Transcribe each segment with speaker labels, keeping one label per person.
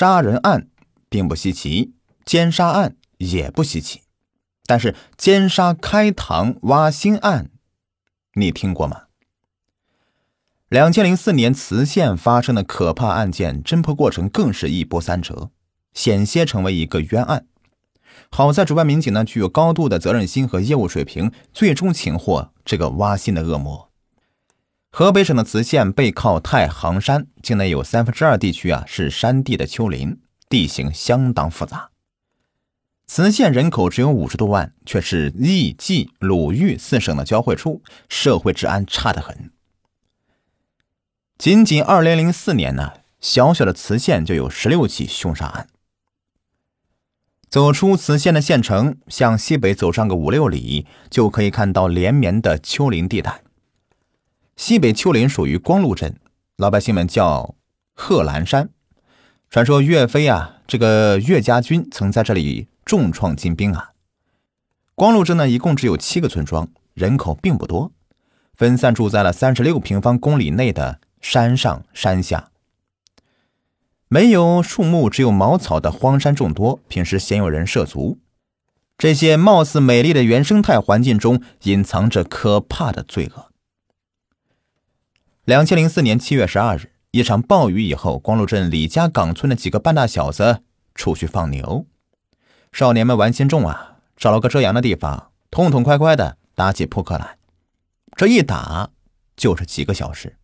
Speaker 1: 杀人案并不稀奇，奸杀案也不稀奇，但是奸杀开膛挖心案，你听过吗？两千零四年磁县发生的可怕案件侦破过程更是一波三折，险些成为一个冤案。好在主办民警呢具有高度的责任心和业务水平，最终擒获这个挖心的恶魔。河北省的磁县背靠太行山，境内有三分之二地区啊是山地的丘陵，地形相当复杂。磁县人口只有五十多万，却是易冀鲁豫四省的交汇处，社会治安差得很。仅仅二零零四年呢，小小的磁县就有十六起凶杀案。走出磁县的县城，向西北走上个五六里，就可以看到连绵的丘陵地带。西北丘陵属于光禄镇，老百姓们叫贺兰山。传说岳飞啊，这个岳家军曾在这里重创金兵啊。光禄镇呢，一共只有七个村庄，人口并不多，分散住在了三十六平方公里内的。山上山下，没有树木，只有茅草的荒山众多。平时鲜有人涉足，这些貌似美丽的原生态环境中，隐藏着可怕的罪恶。两千零四年七月十二日，一场暴雨以后，光禄镇李家岗村的几个半大小子出去放牛，少年们玩心重啊，找了个遮阳的地方，痛痛快快的打起扑克来。这一打就是几个小时。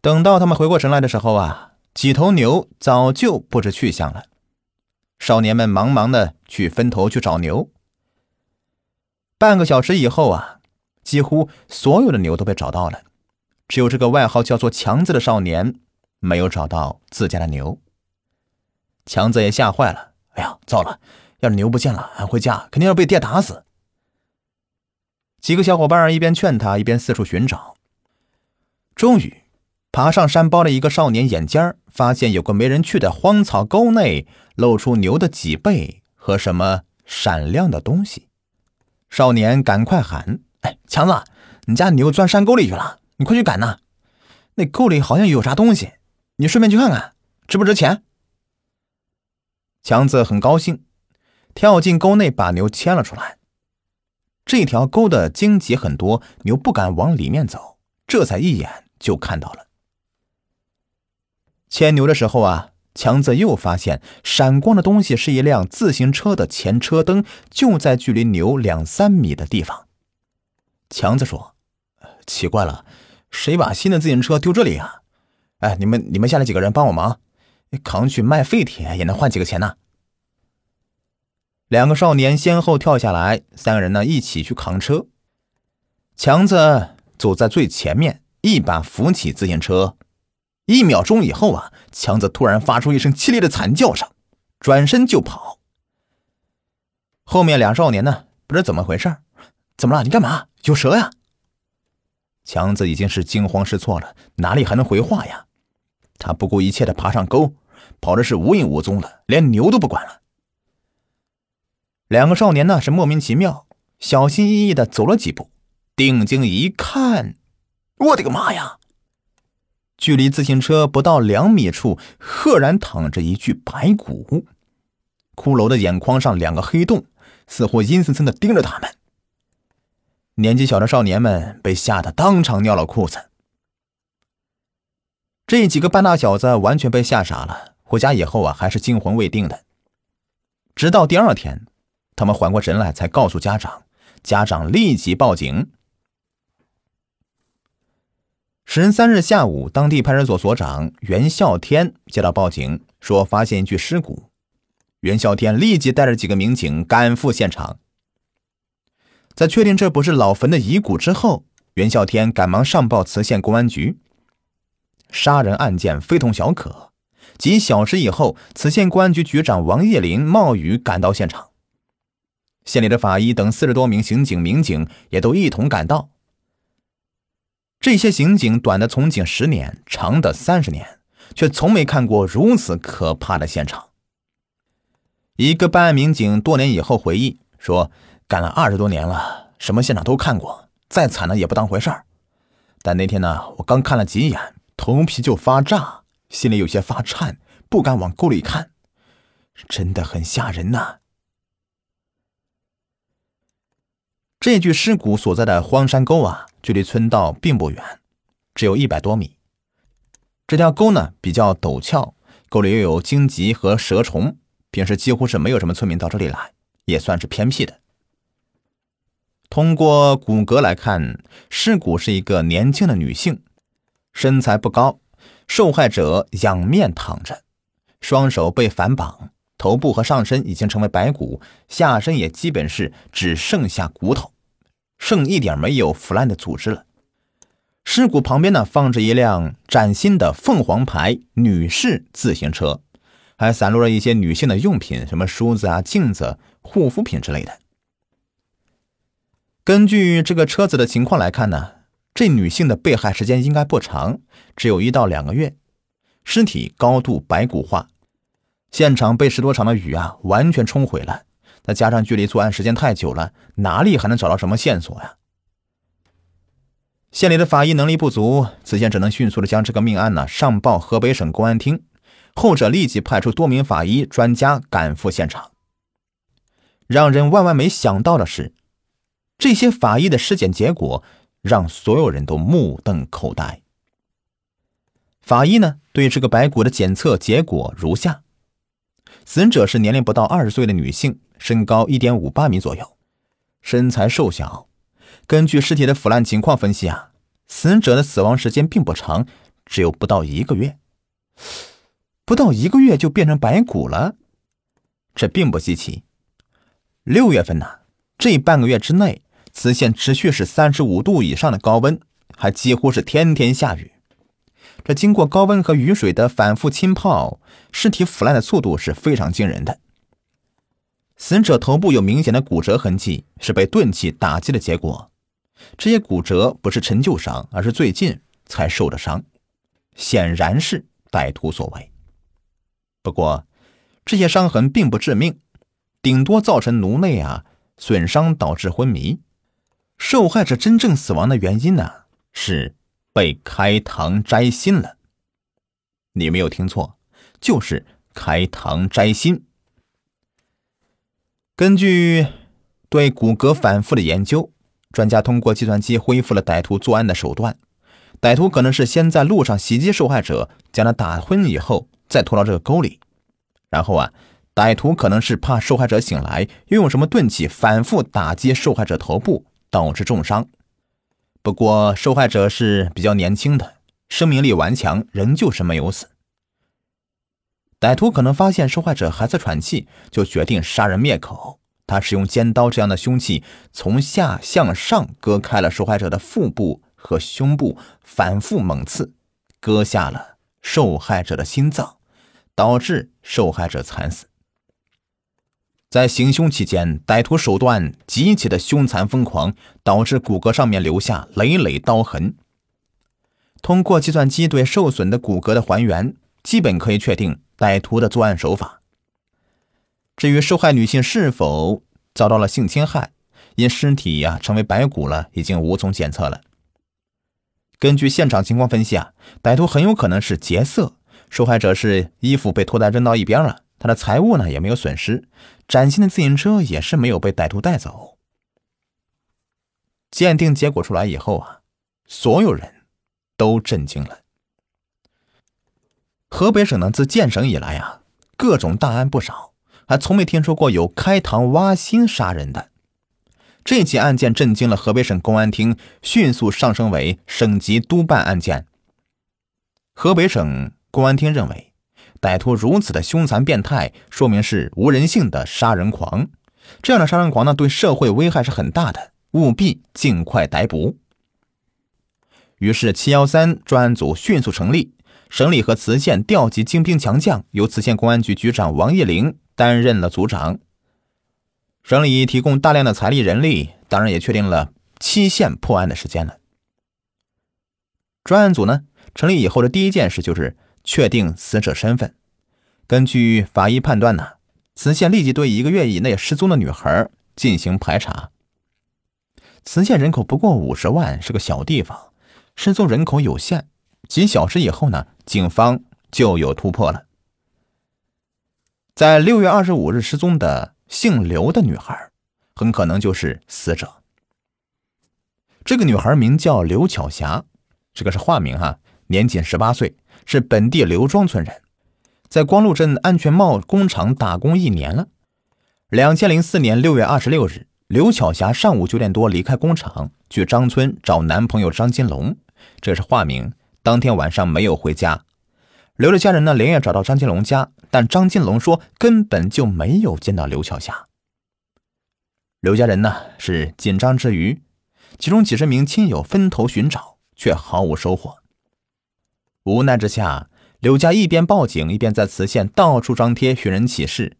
Speaker 1: 等到他们回过神来的时候啊，几头牛早就不知去向了。少年们忙忙的去分头去找牛。半个小时以后啊，几乎所有的牛都被找到了，只有这个外号叫做强子的少年没有找到自家的牛。强子也吓坏了，哎呀，糟了！要是牛不见了，俺回家肯定要被爹打死。几个小伙伴一边劝他，一边四处寻找，终于。爬上山包的一个少年眼尖发现有个没人去的荒草沟内露出牛的脊背和什么闪亮的东西。少年赶快喊：“哎，强子，你家牛钻山沟里去了，你快去赶呐！那沟里好像有啥东西，你顺便去看看，值不值钱？”强子很高兴，跳进沟内把牛牵了出来。这条沟的荆棘很多，牛不敢往里面走，这才一眼就看到了。牵牛的时候啊，强子又发现闪光的东西是一辆自行车的前车灯，就在距离牛两三米的地方。强子说：“奇怪了，谁把新的自行车丢这里啊？哎，你们你们下来几个人帮我忙，扛去卖废铁也能换几个钱呢。”两个少年先后跳下来，三个人呢一起去扛车。强子走在最前面，一把扶起自行车。一秒钟以后啊，强子突然发出一声凄厉的惨叫声，转身就跑。后面俩少年呢，不知道怎么回事怎么了？你干嘛？有蛇呀？强子已经是惊慌失措了，哪里还能回话呀？他不顾一切的爬上沟，跑的是无影无踪了，连牛都不管了。两个少年呢是莫名其妙，小心翼翼的走了几步，定睛一看，我的个妈呀！距离自行车不到两米处，赫然躺着一具白骨。骷髅的眼眶上两个黑洞，似乎阴森森的盯着他们。年纪小的少年们被吓得当场尿了裤子。这几个半大小子完全被吓傻了，回家以后啊，还是惊魂未定的。直到第二天，他们缓过神来，才告诉家长，家长立即报警。十三日下午，当地派出所所长袁孝天接到报警，说发现一具尸骨。袁孝天立即带着几个民警赶赴现场。在确定这不是老坟的遗骨之后，袁孝天赶忙上报磁县公安局。杀人案件非同小可，几小时以后，磁县公安局局长王叶林冒雨赶到现场，县里的法医等四十多名刑警、民警也都一同赶到。这些刑警短的从警十年，长的三十年，却从没看过如此可怕的现场。一个办案民警多年以后回忆说：“干了二十多年了，什么现场都看过，再惨的也不当回事儿。但那天呢，我刚看了几眼，头皮就发炸，心里有些发颤，不敢往沟里看，真的很吓人呐。这具尸骨所在的荒山沟啊，距离村道并不远，只有一百多米。这条沟呢比较陡峭，沟里又有荆棘和蛇虫，平时几乎是没有什么村民到这里来，也算是偏僻的。通过骨骼来看，尸骨是一个年轻的女性，身材不高，受害者仰面躺着，双手被反绑。头部和上身已经成为白骨，下身也基本是只剩下骨头，剩一点没有腐烂的组织了。尸骨旁边呢放着一辆崭新的凤凰牌女士自行车，还散落了一些女性的用品，什么梳子啊、镜子、护肤品之类的。根据这个车子的情况来看呢，这女性的被害时间应该不长，只有一到两个月，尸体高度白骨化。现场被十多场的雨啊，完全冲毁了。再加上距离作案时间太久了，哪里还能找到什么线索呀？县里的法医能力不足，此前只能迅速的将这个命案呢上报河北省公安厅，后者立即派出多名法医专家赶赴现场。让人万万没想到的是，这些法医的尸检结果让所有人都目瞪口呆。法医呢对这个白骨的检测结果如下。死者是年龄不到二十岁的女性，身高一点五八米左右，身材瘦小。根据尸体的腐烂情况分析啊，死者的死亡时间并不长，只有不到一个月。不到一个月就变成白骨了，这并不稀奇。六月份呢，这半个月之内，磁县持续是三十五度以上的高温，还几乎是天天下雨。这经过高温和雨水的反复浸泡，尸体腐烂的速度是非常惊人的。死者头部有明显的骨折痕迹，是被钝器打击的结果。这些骨折不是陈旧伤，而是最近才受的伤，显然是歹徒所为。不过，这些伤痕并不致命，顶多造成颅内啊损伤，导致昏迷。受害者真正死亡的原因呢是。被开膛摘心了，你没有听错，就是开膛摘心。根据对骨骼反复的研究，专家通过计算机恢复了歹徒作案的手段。歹徒可能是先在路上袭击受害者，将他打昏以后，再拖到这个沟里。然后啊，歹徒可能是怕受害者醒来，又用什么钝器反复打击受害者头部，导致重伤。不过，受害者是比较年轻的，生命力顽强，仍旧是没有死。歹徒可能发现受害者还在喘气，就决定杀人灭口。他使用尖刀这样的凶器，从下向上割开了受害者的腹部和胸部，反复猛刺，割下了受害者的心脏，导致受害者惨死。在行凶期间，歹徒手段极其的凶残疯狂，导致骨骼上面留下累累刀痕。通过计算机对受损的骨骼的还原，基本可以确定歹徒的作案手法。至于受害女性是否遭到了性侵害，因尸体呀成为白骨了，已经无从检测了。根据现场情况分析啊，歹徒很有可能是劫色，受害者是衣服被拖带扔到一边了。他的财物呢也没有损失，崭新的自行车也是没有被歹徒带走。鉴定结果出来以后啊，所有人都震惊了。河北省呢自建省以来啊，各种大案不少，还从没听说过有开膛挖心杀人的。这起案件震惊了河北省公安厅，迅速上升为省级督办案件。河北省公安厅认为。歹徒如此的凶残变态，说明是无人性的杀人狂。这样的杀人狂呢，对社会危害是很大的，务必尽快逮捕。于是，七幺三专案组迅速成立，省里和磁县调集精兵强将，由磁县公安局局长王业林担任了组长。省里提供大量的财力人力，当然也确定了期限破案的时间了。专案组呢成立以后的第一件事就是。确定死者身份。根据法医判断呢，磁县立即对一个月以内失踪的女孩进行排查。磁县人口不过五十万，是个小地方，失踪人口有限。几小时以后呢，警方就有突破了。在六月二十五日失踪的姓刘的女孩，很可能就是死者。这个女孩名叫刘巧霞，这个是化名哈，年仅十八岁，是本地刘庄村人，在光禄镇安全帽工厂打工一年了。两千零四年六月二十六日，刘巧霞上午九点多离开工厂，去张村找男朋友张金龙，这是化名。当天晚上没有回家。刘的家人呢，连夜找到张金龙家，但张金龙说根本就没有见到刘巧霞。刘家人呢是紧张之余，其中几十名亲友分头寻找，却毫无收获。无奈之下，刘家一边报警，一边在磁县到处张贴寻人启事。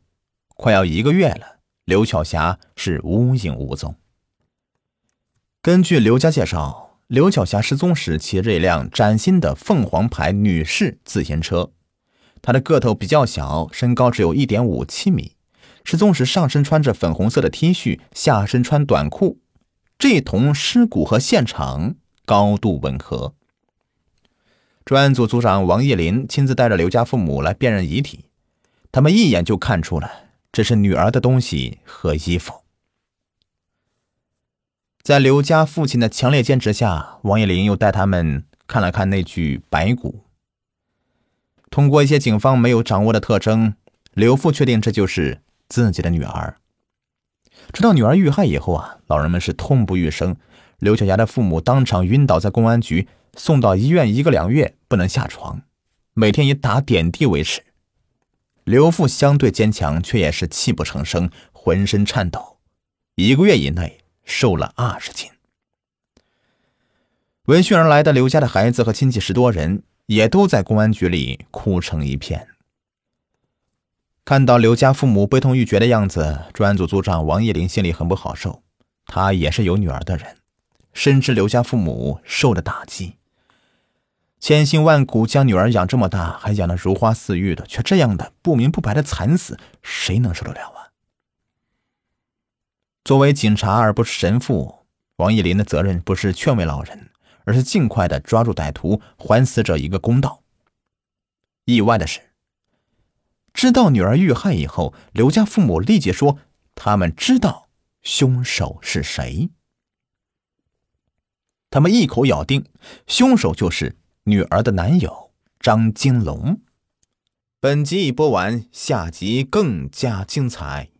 Speaker 1: 快要一个月了，刘巧霞是无影无踪。根据刘家介绍。刘巧霞失踪时骑着一辆崭新的凤凰牌女士自行车，她的个头比较小，身高只有一点五七米。失踪时上身穿着粉红色的 T 恤，下身穿短裤，这同尸骨和现场高度吻合。专案组组长王叶林亲自带着刘家父母来辨认遗体，他们一眼就看出了这是女儿的东西和衣服。在刘家父亲的强烈坚持下，王叶林又带他们看了看那具白骨。通过一些警方没有掌握的特征，刘父确定这就是自己的女儿。直到女儿遇害以后啊，老人们是痛不欲生。刘小霞的父母当场晕倒在公安局，送到医院一个两月不能下床，每天以打点滴维持。刘父相对坚强，却也是泣不成声，浑身颤抖。一个月以内。瘦了二十斤。闻讯而来的刘家的孩子和亲戚十多人，也都在公安局里哭成一片。看到刘家父母悲痛欲绝的样子，专案组组长王叶林心里很不好受。他也是有女儿的人，深知刘家父母受的打击，千辛万苦将女儿养这么大，还养得如花似玉的，却这样的不明不白的惨死，谁能受得了啊？作为警察而不是神父，王叶林的责任不是劝慰老人，而是尽快的抓住歹徒，还死者一个公道。意外的是，知道女儿遇害以后，刘家父母立即说他们知道凶手是谁。他们一口咬定凶手就是女儿的男友张金龙。本集已播完，下集更加精彩。